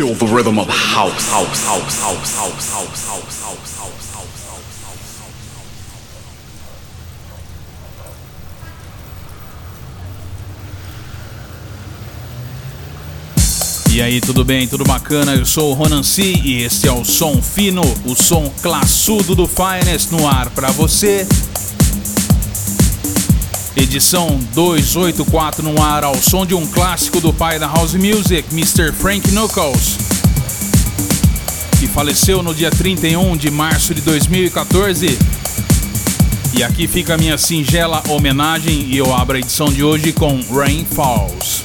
feel the rhythm of house, house, house, house, house, house, house. E aí, tudo bem? Tudo bacana? Eu sou o Ronan C e este é o Som Fino, o som classudo do Finest no ar para você. Edição 284 no ar ao som de um clássico do pai da House Music, Mr. Frank Knuckles, que faleceu no dia 31 de março de 2014. E aqui fica a minha singela homenagem e eu abro a edição de hoje com Rain Falls.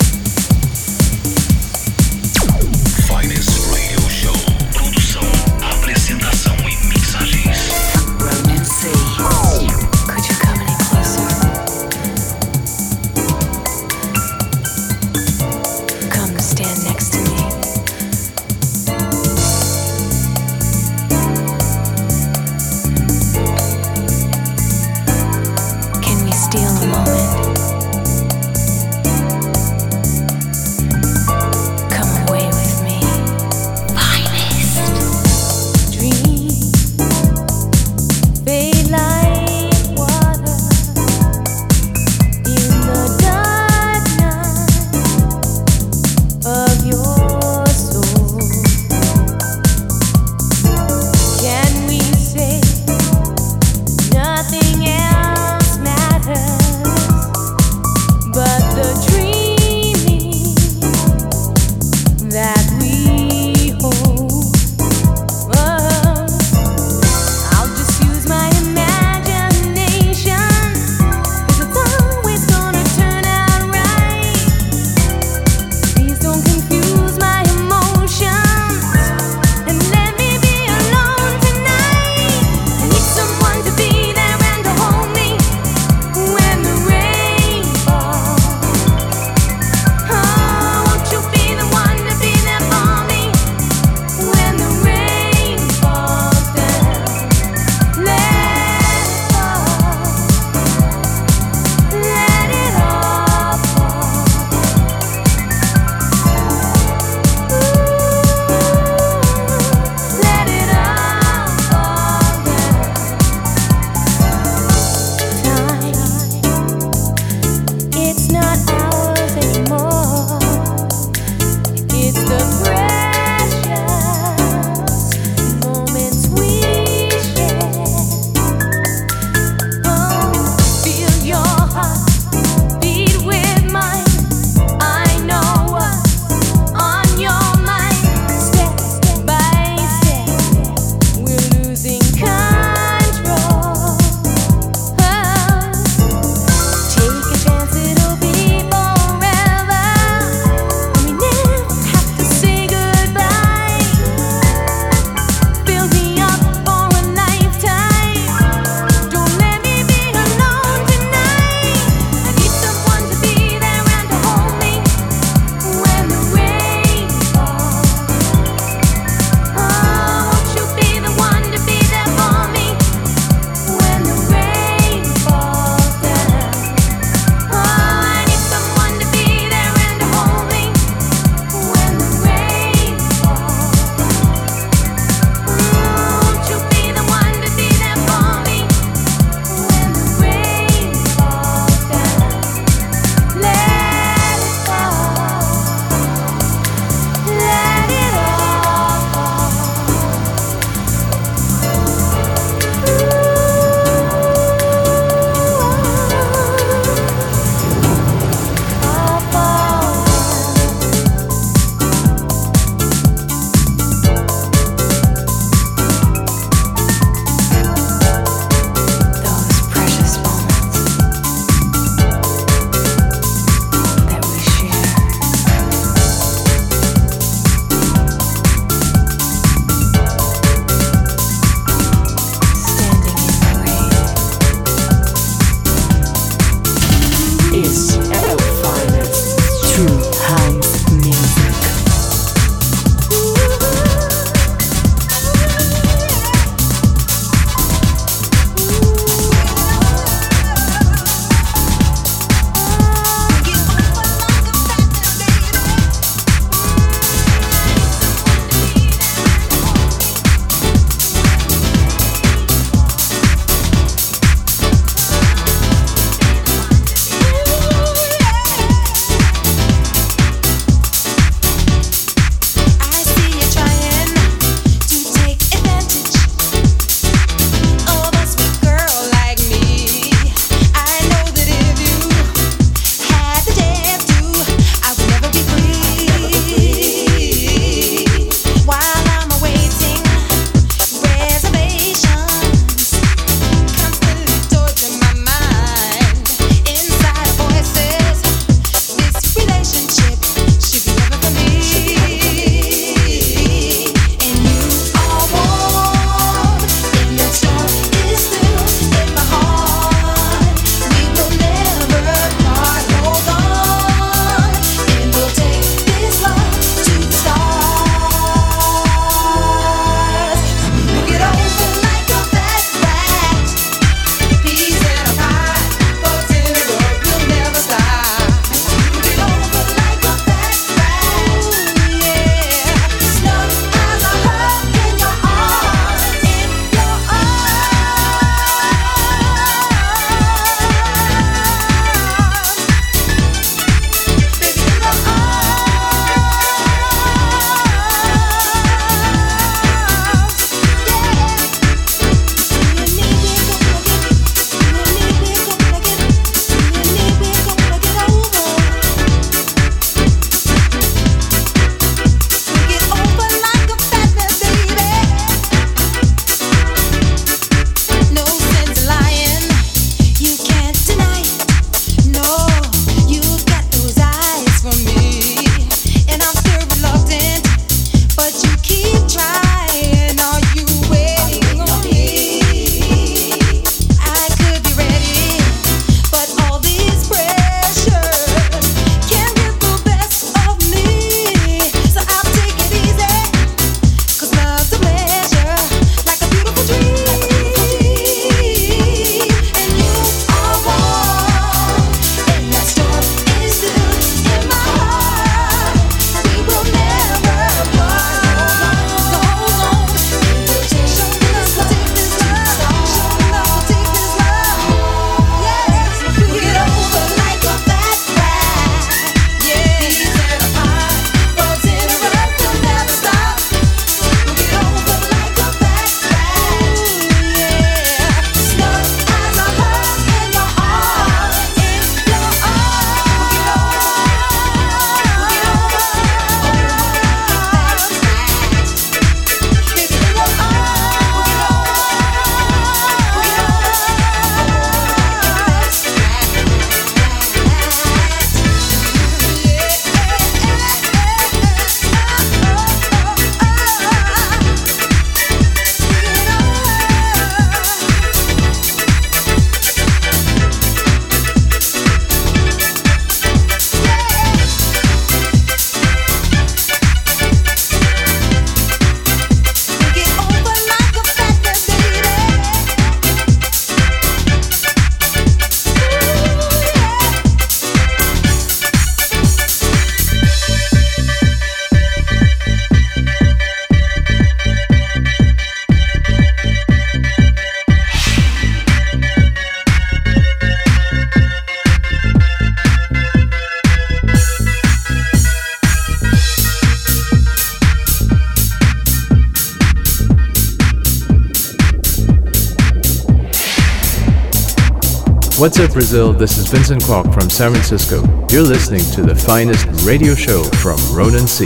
What's up, Brazil? This is Vincent Kwok from San Francisco. You're listening to the finest radio show from Ronan C.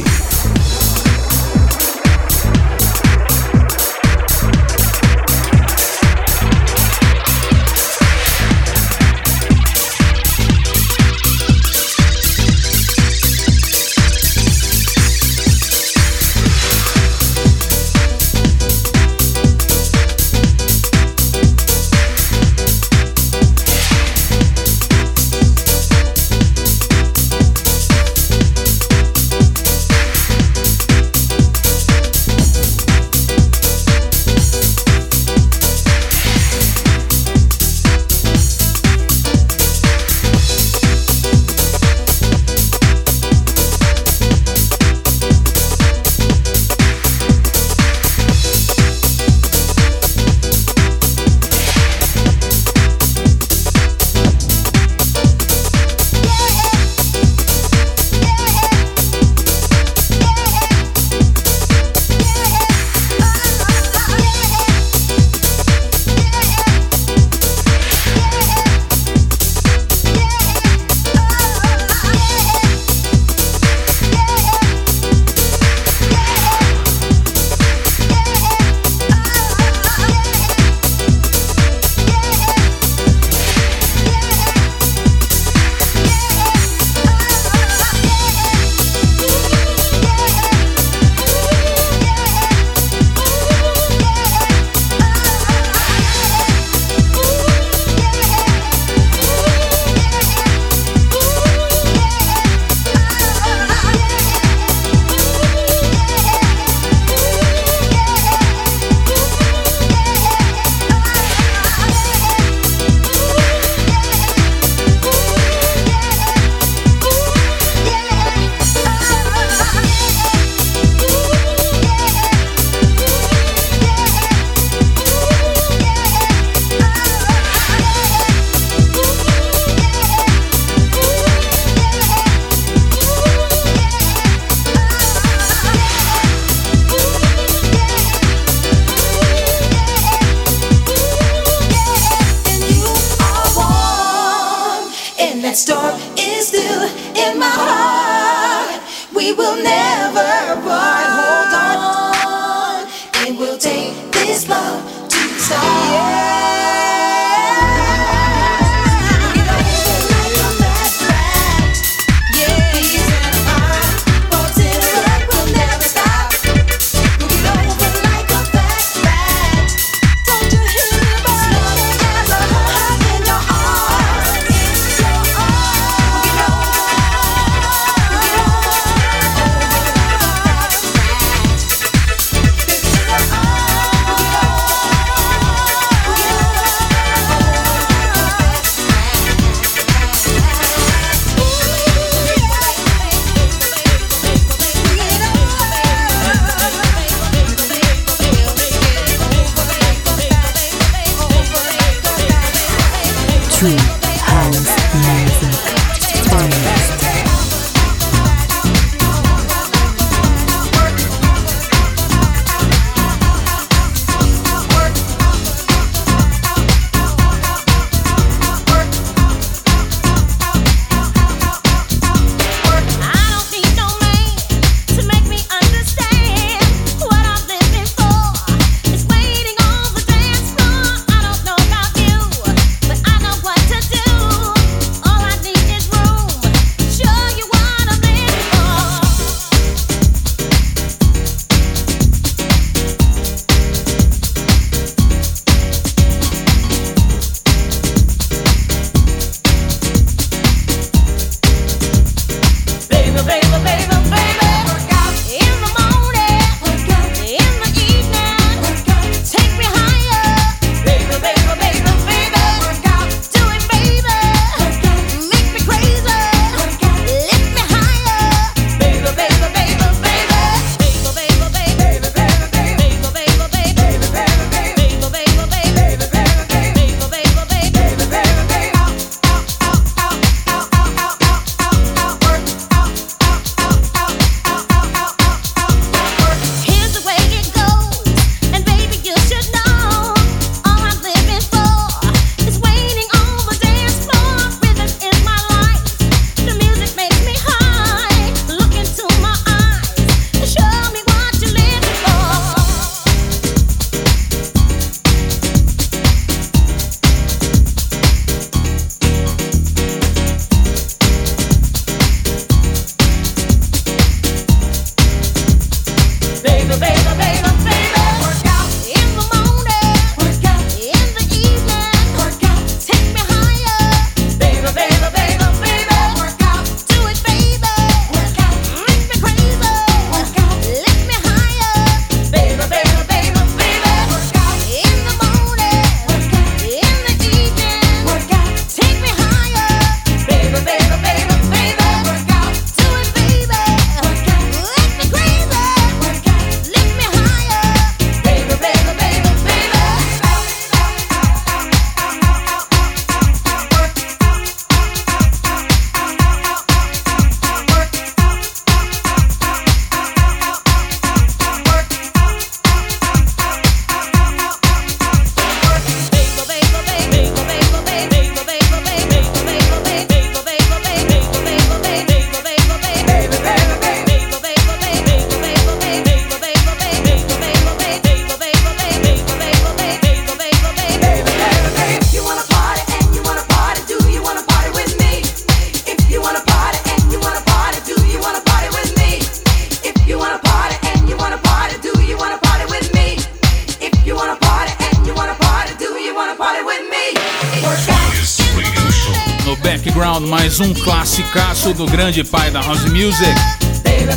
do grande pai da house music,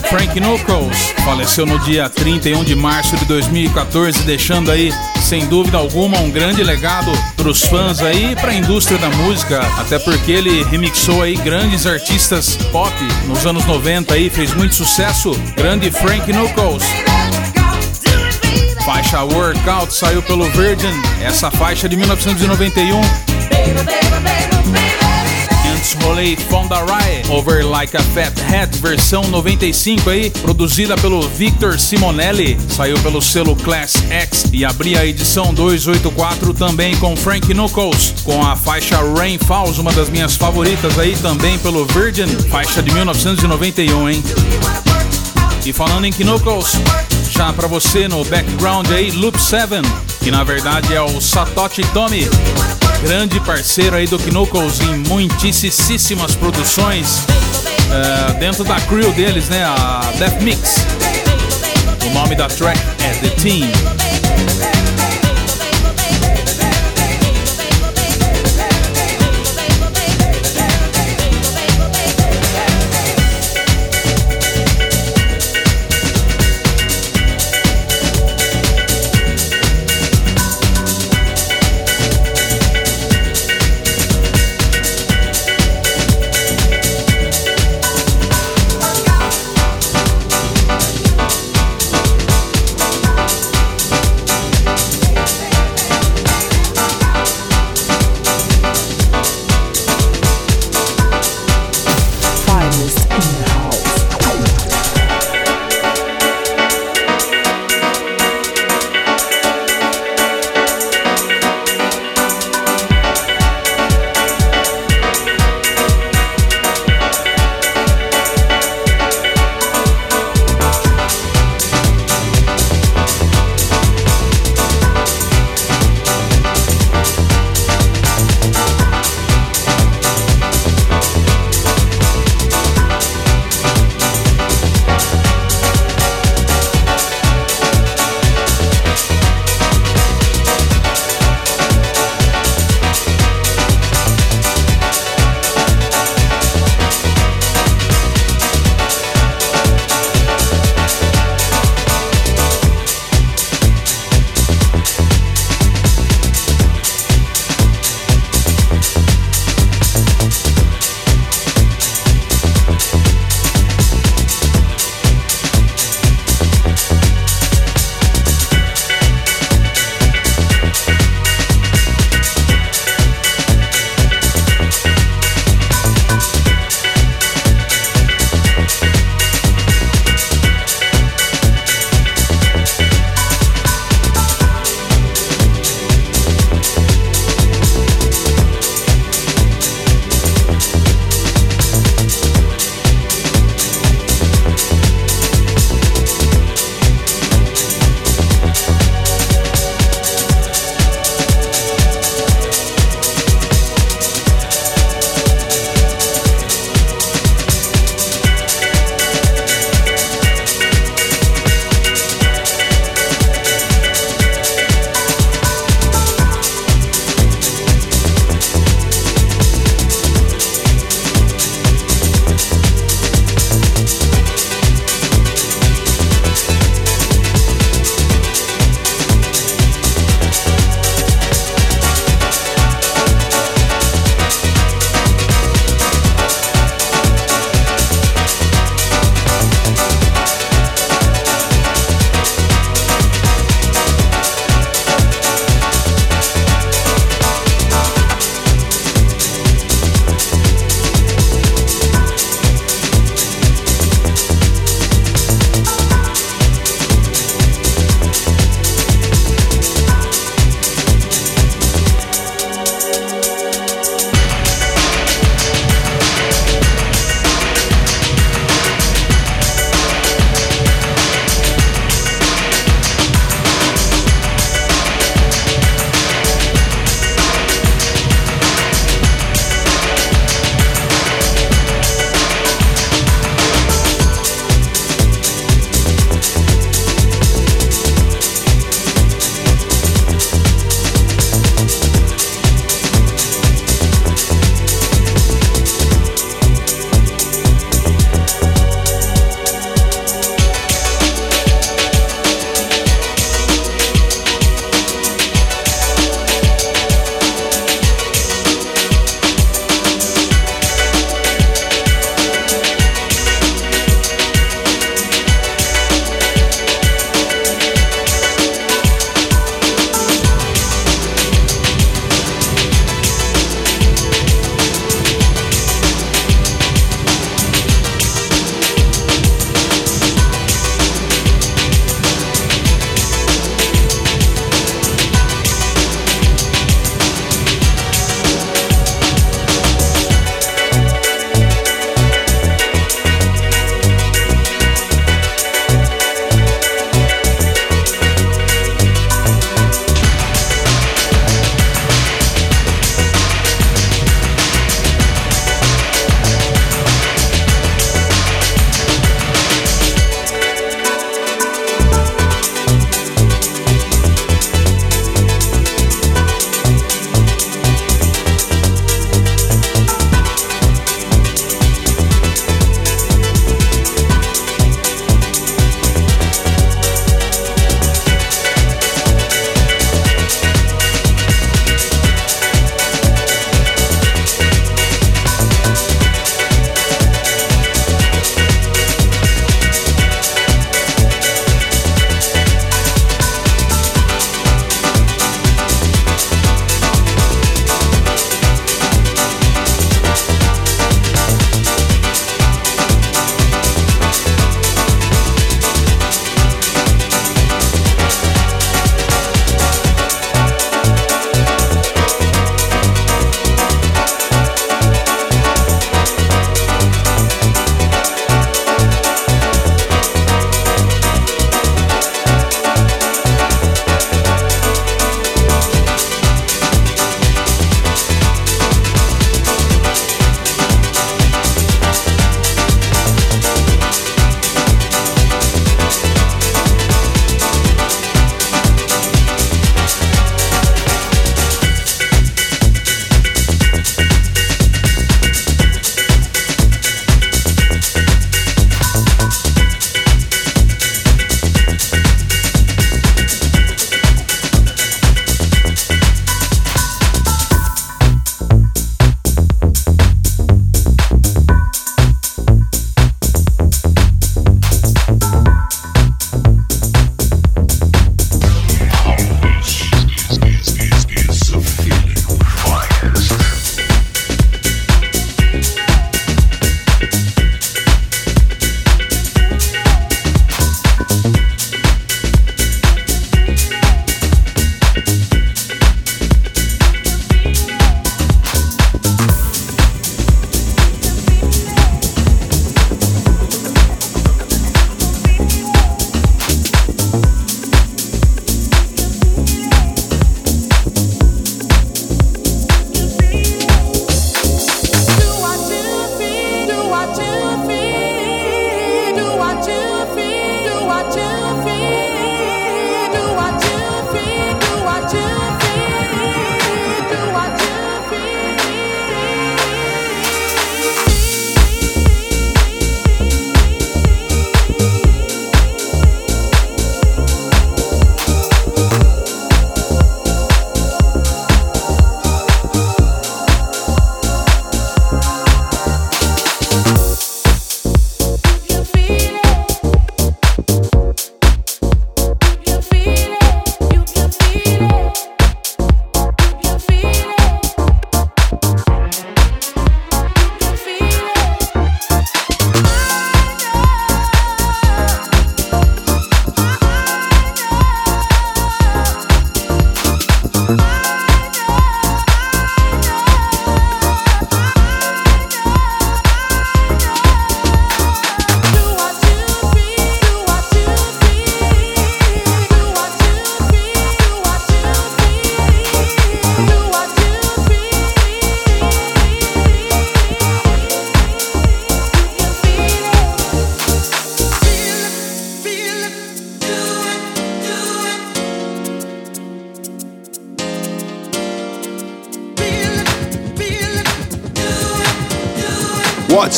Frank Knuckles, faleceu no dia 31 de março de 2014, deixando aí, sem dúvida alguma, um grande legado para os fãs aí e para a indústria da música, até porque ele remixou aí grandes artistas pop nos anos 90 aí, fez muito sucesso. Grande Frank Knuckles. Faixa Workout saiu pelo Virgin, essa faixa de 1991. Rolei Fonda Riot, Over Like a Fat Hat, versão 95 aí, produzida pelo Victor Simonelli, saiu pelo selo Class X e abria a edição 284 também com Frank Knuckles, com a faixa Rain Falls, uma das minhas favoritas aí também pelo Virgin, faixa de 1991, hein? E falando em Knuckles, já para você no background aí, Loop 7, que na verdade é o Satoshi Tomi, grande parceiro aí do Knuckles em muitíssimas produções uh, dentro da crew deles, né, a Death Mix. O nome da track é The Team.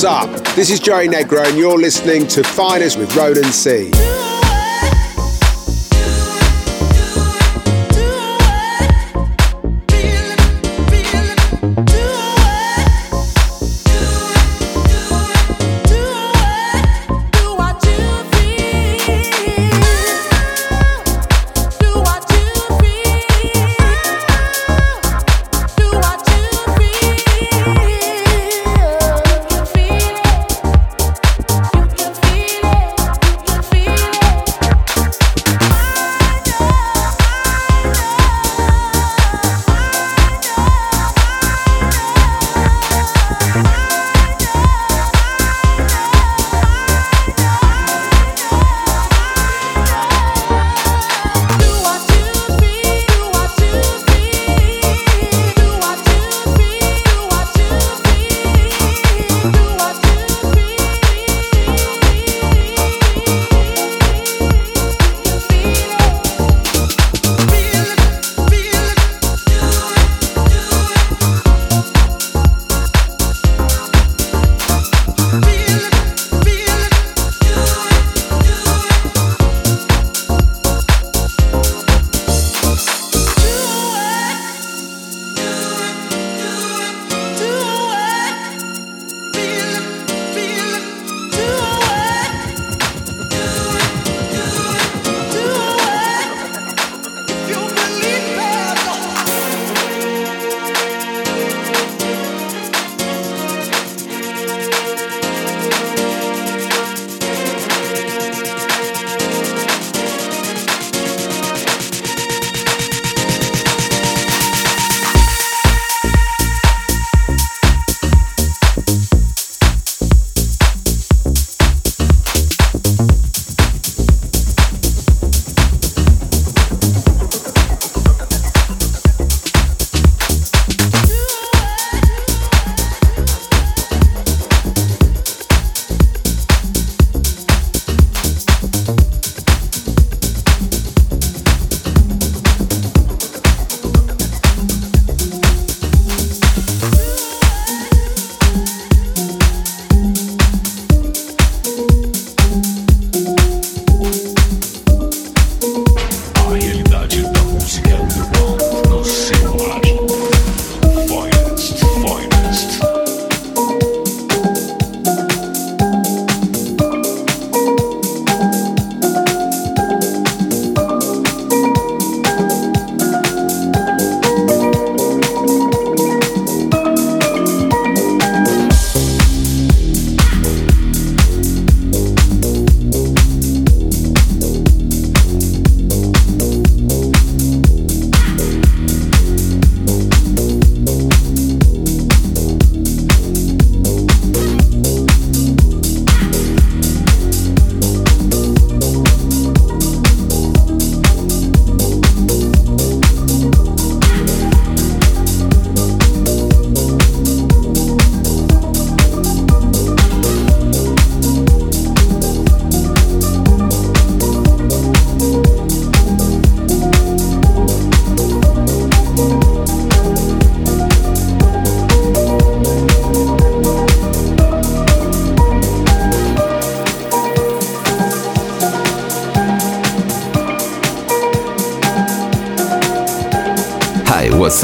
What's up? This is Joey Negro, and you're listening to Finest with Roland C.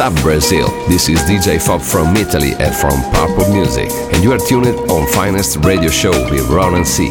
Up, Brazil? This is DJ Fob from Italy and from Purple Music, and you are tuned on Finest Radio Show with Ronan C.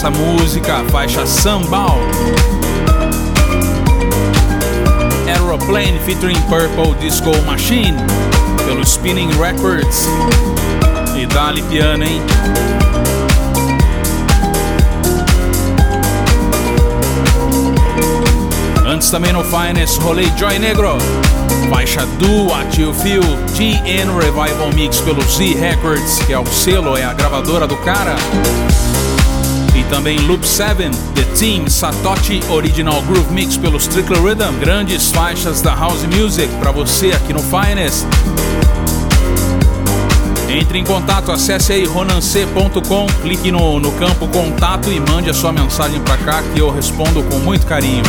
dessa música, faixa Sambal. Aeroplane featuring Purple Disco Machine pelo Spinning Records. E dá-lhe piano, hein? Antes também no Finest, rolei Joy Negro. Faixa Do What You Feel, GN Revival Mix pelo Z Records, que é o selo, é a gravadora do cara. Também Loop 7, The Team Satoshi Original Groove Mix pelo Strictly Rhythm. Grandes faixas da House Music para você aqui no Finest. Entre em contato, acesse aí ronance.com, clique no, no campo contato e mande a sua mensagem para cá que eu respondo com muito carinho.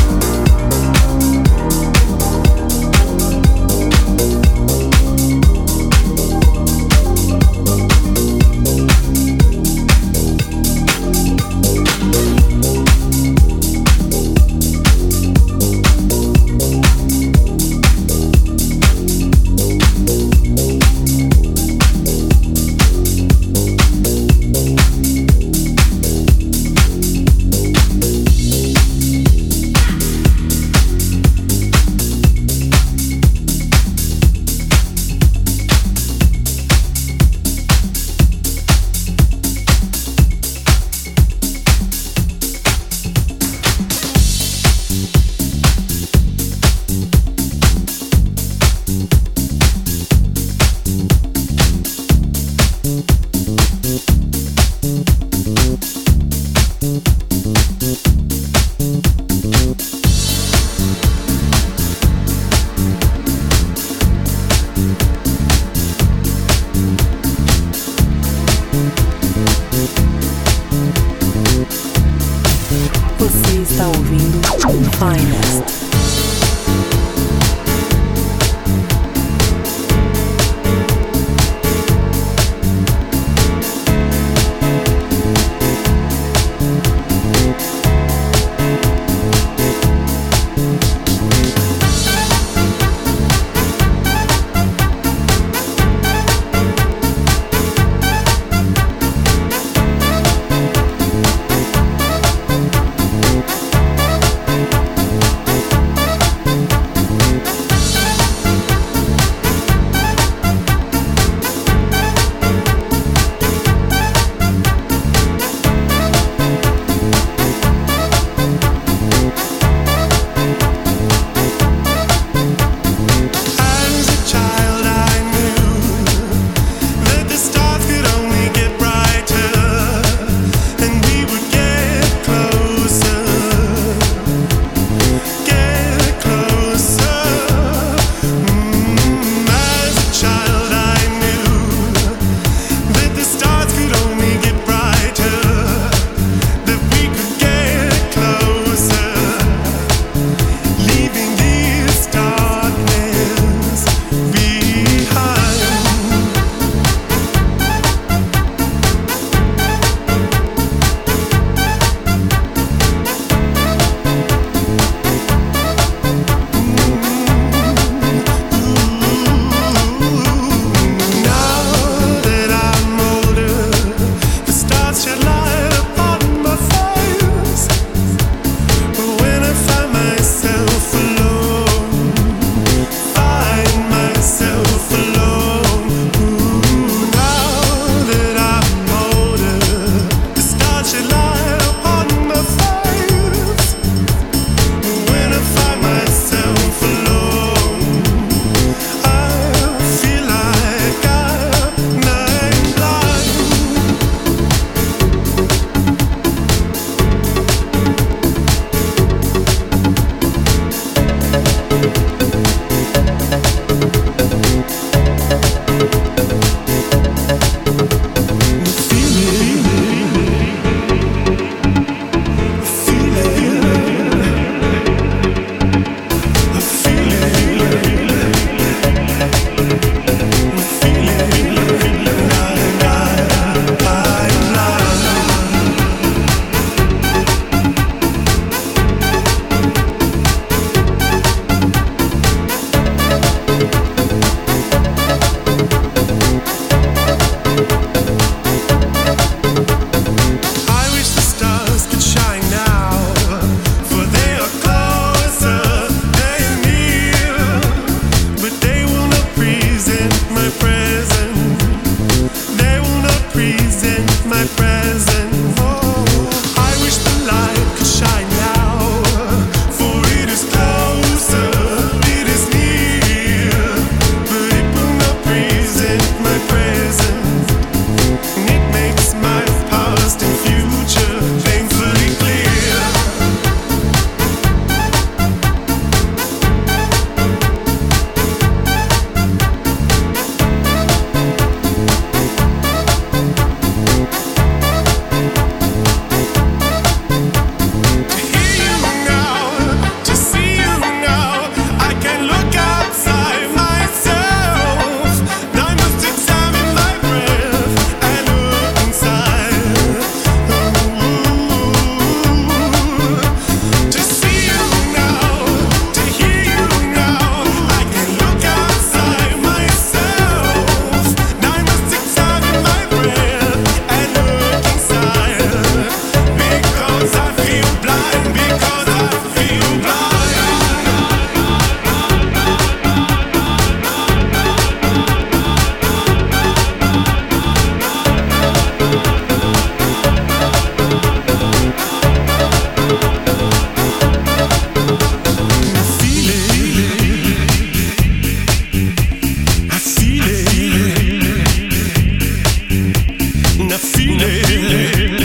filé. filé.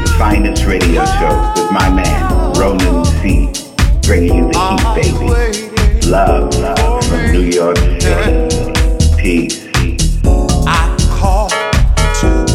the finest radio show with my man, Ronan C. Bringing you the heat, baby. Love, love from New York City. Peace. I call to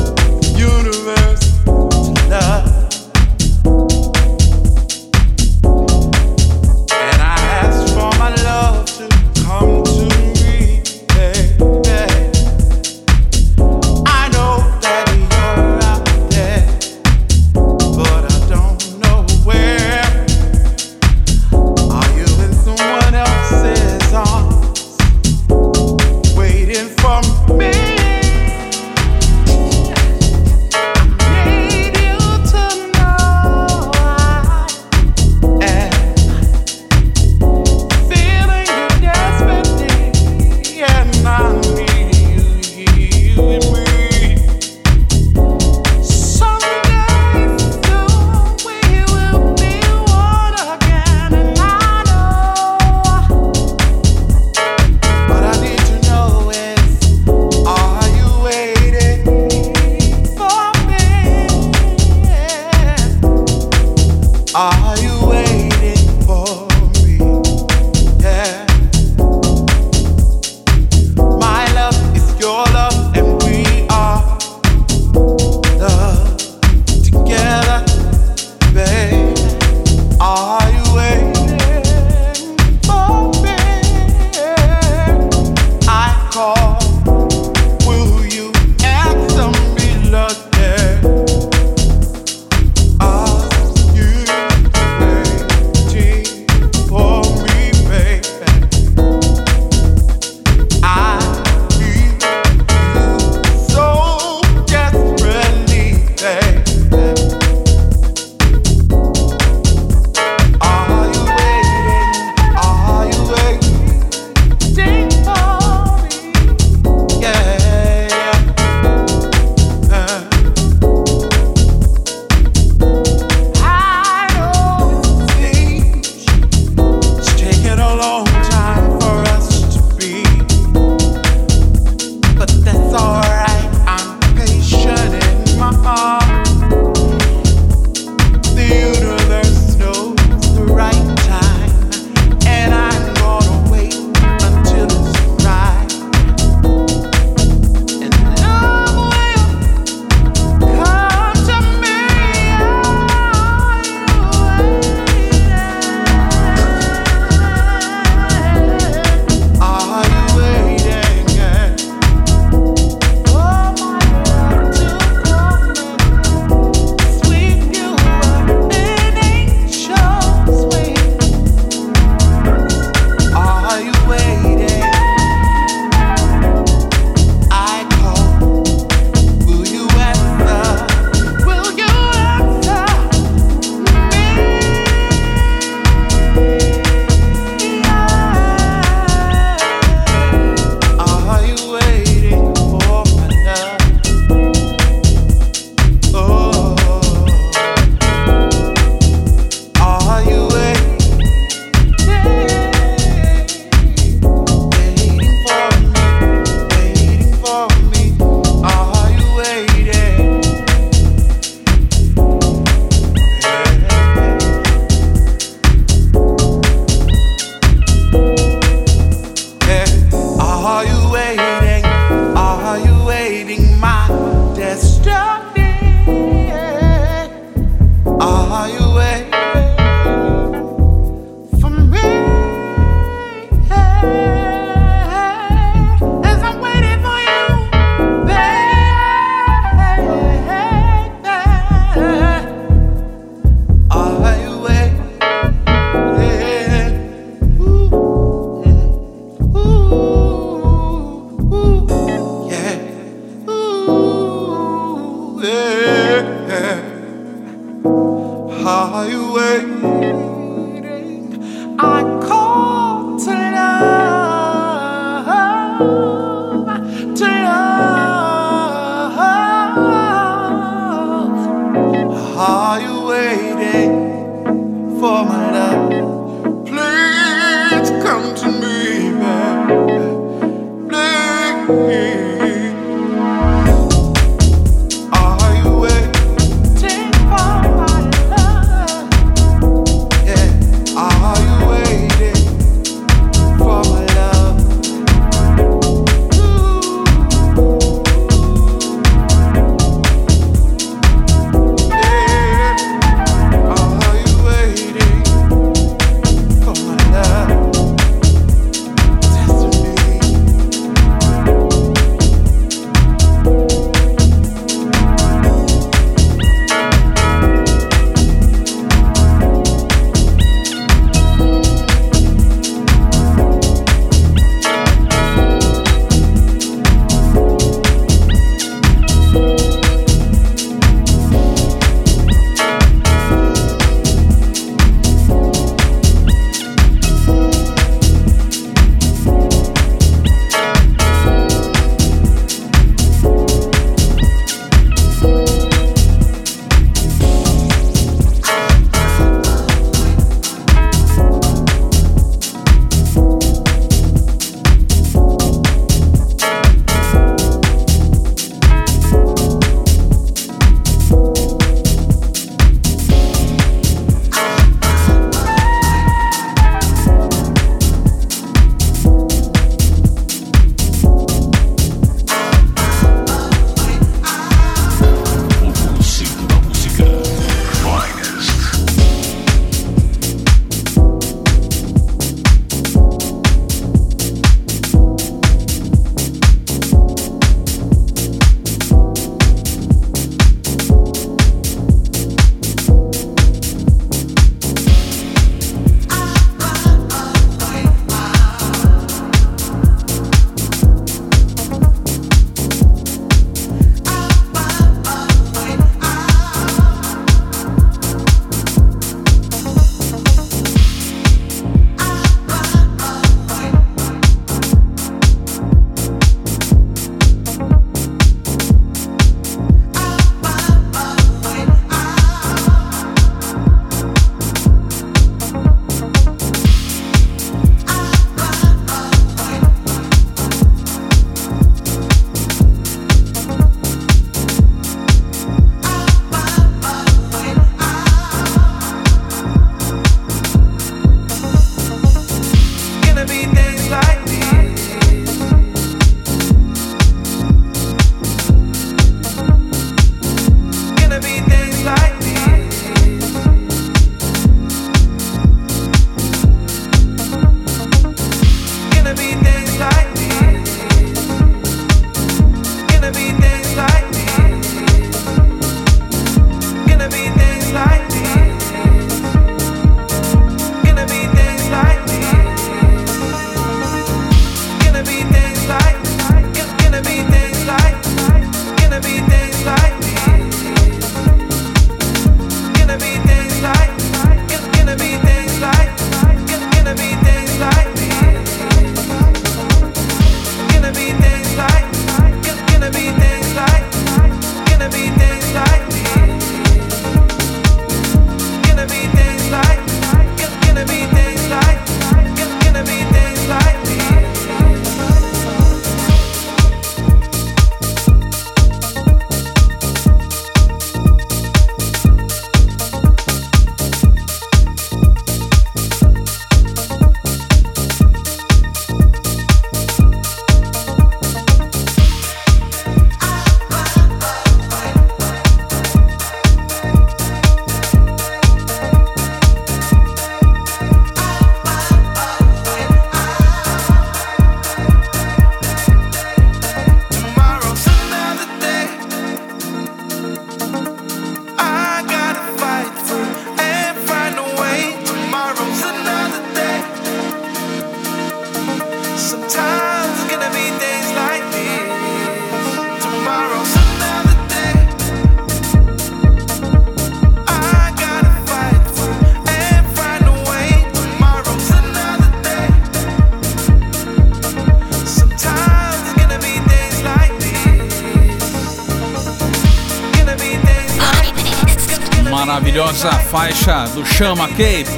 faixa do Chama Cape.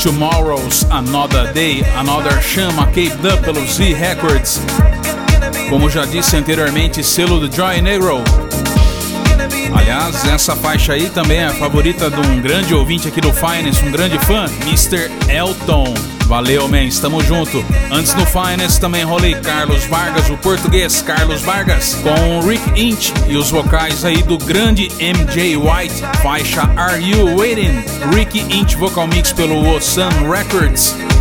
Tomorrow's Another Day, Another Chama Cape Dub pelo Z Records. Como já disse anteriormente, selo do Joy Negro. Aliás, essa faixa aí também é a favorita de um grande ouvinte aqui do Finance, um grande fã, Mr. Elton. Valeu, man, estamos junto. Antes no Finance também rolei Carlos Vargas, o português Carlos Vargas, com Rick Inch e os vocais aí do grande MJ White, faixa Are You Waiting? Rick Inch vocal mix pelo Sun Records.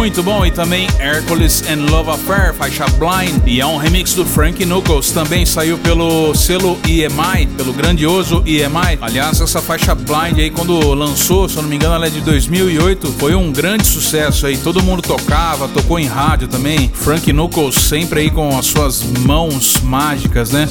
Muito bom. E também Hercules and Love Affair, faixa Blind. E é um remix do Frank Knuckles. Também saiu pelo selo EMI, pelo grandioso EMI. Aliás, essa faixa Blind aí, quando lançou, se eu não me engano, ela é de 2008. Foi um grande sucesso aí. Todo mundo tocava, tocou em rádio também. Frank Knuckles sempre aí com as suas mãos mágicas, né?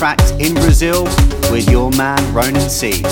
Tracks in Brazil, with your man Ronan C.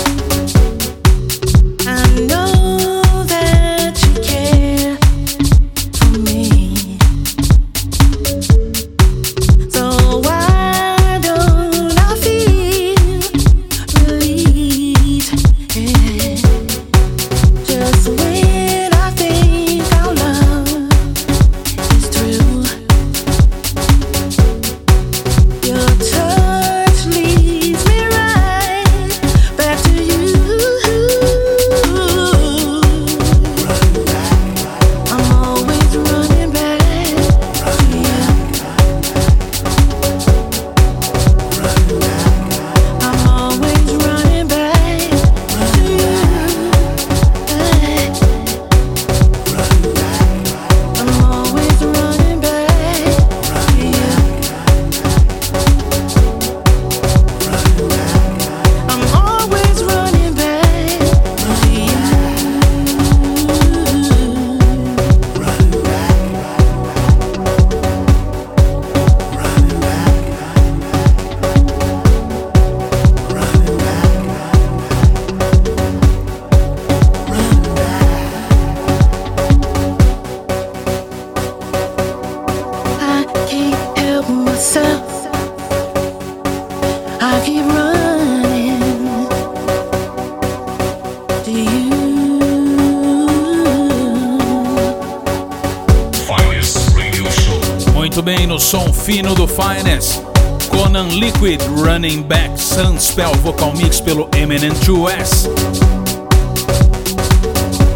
Finest. Conan Liquid Running Back Sunspell Vocal Mix pelo Eminent 2S.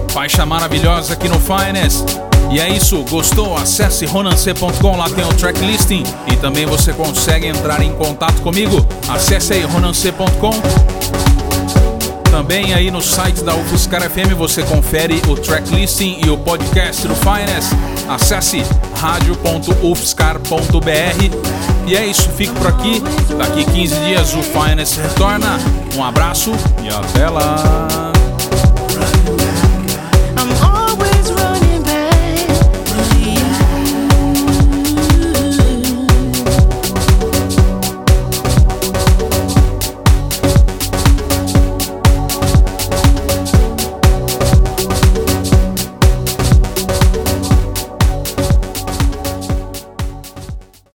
Faixa maravilhosa aqui no Finest. E é isso, gostou? Acesse ronance.com, lá tem o track listing e também você consegue entrar em contato comigo. Acesse aí ronance.com. Também aí no site da UFSCar FM você confere o track listing e o podcast do Finest. Acesse radio.ufscar.br. E é isso, fico por aqui. Daqui 15 dias o Finest retorna. Um abraço e até lá.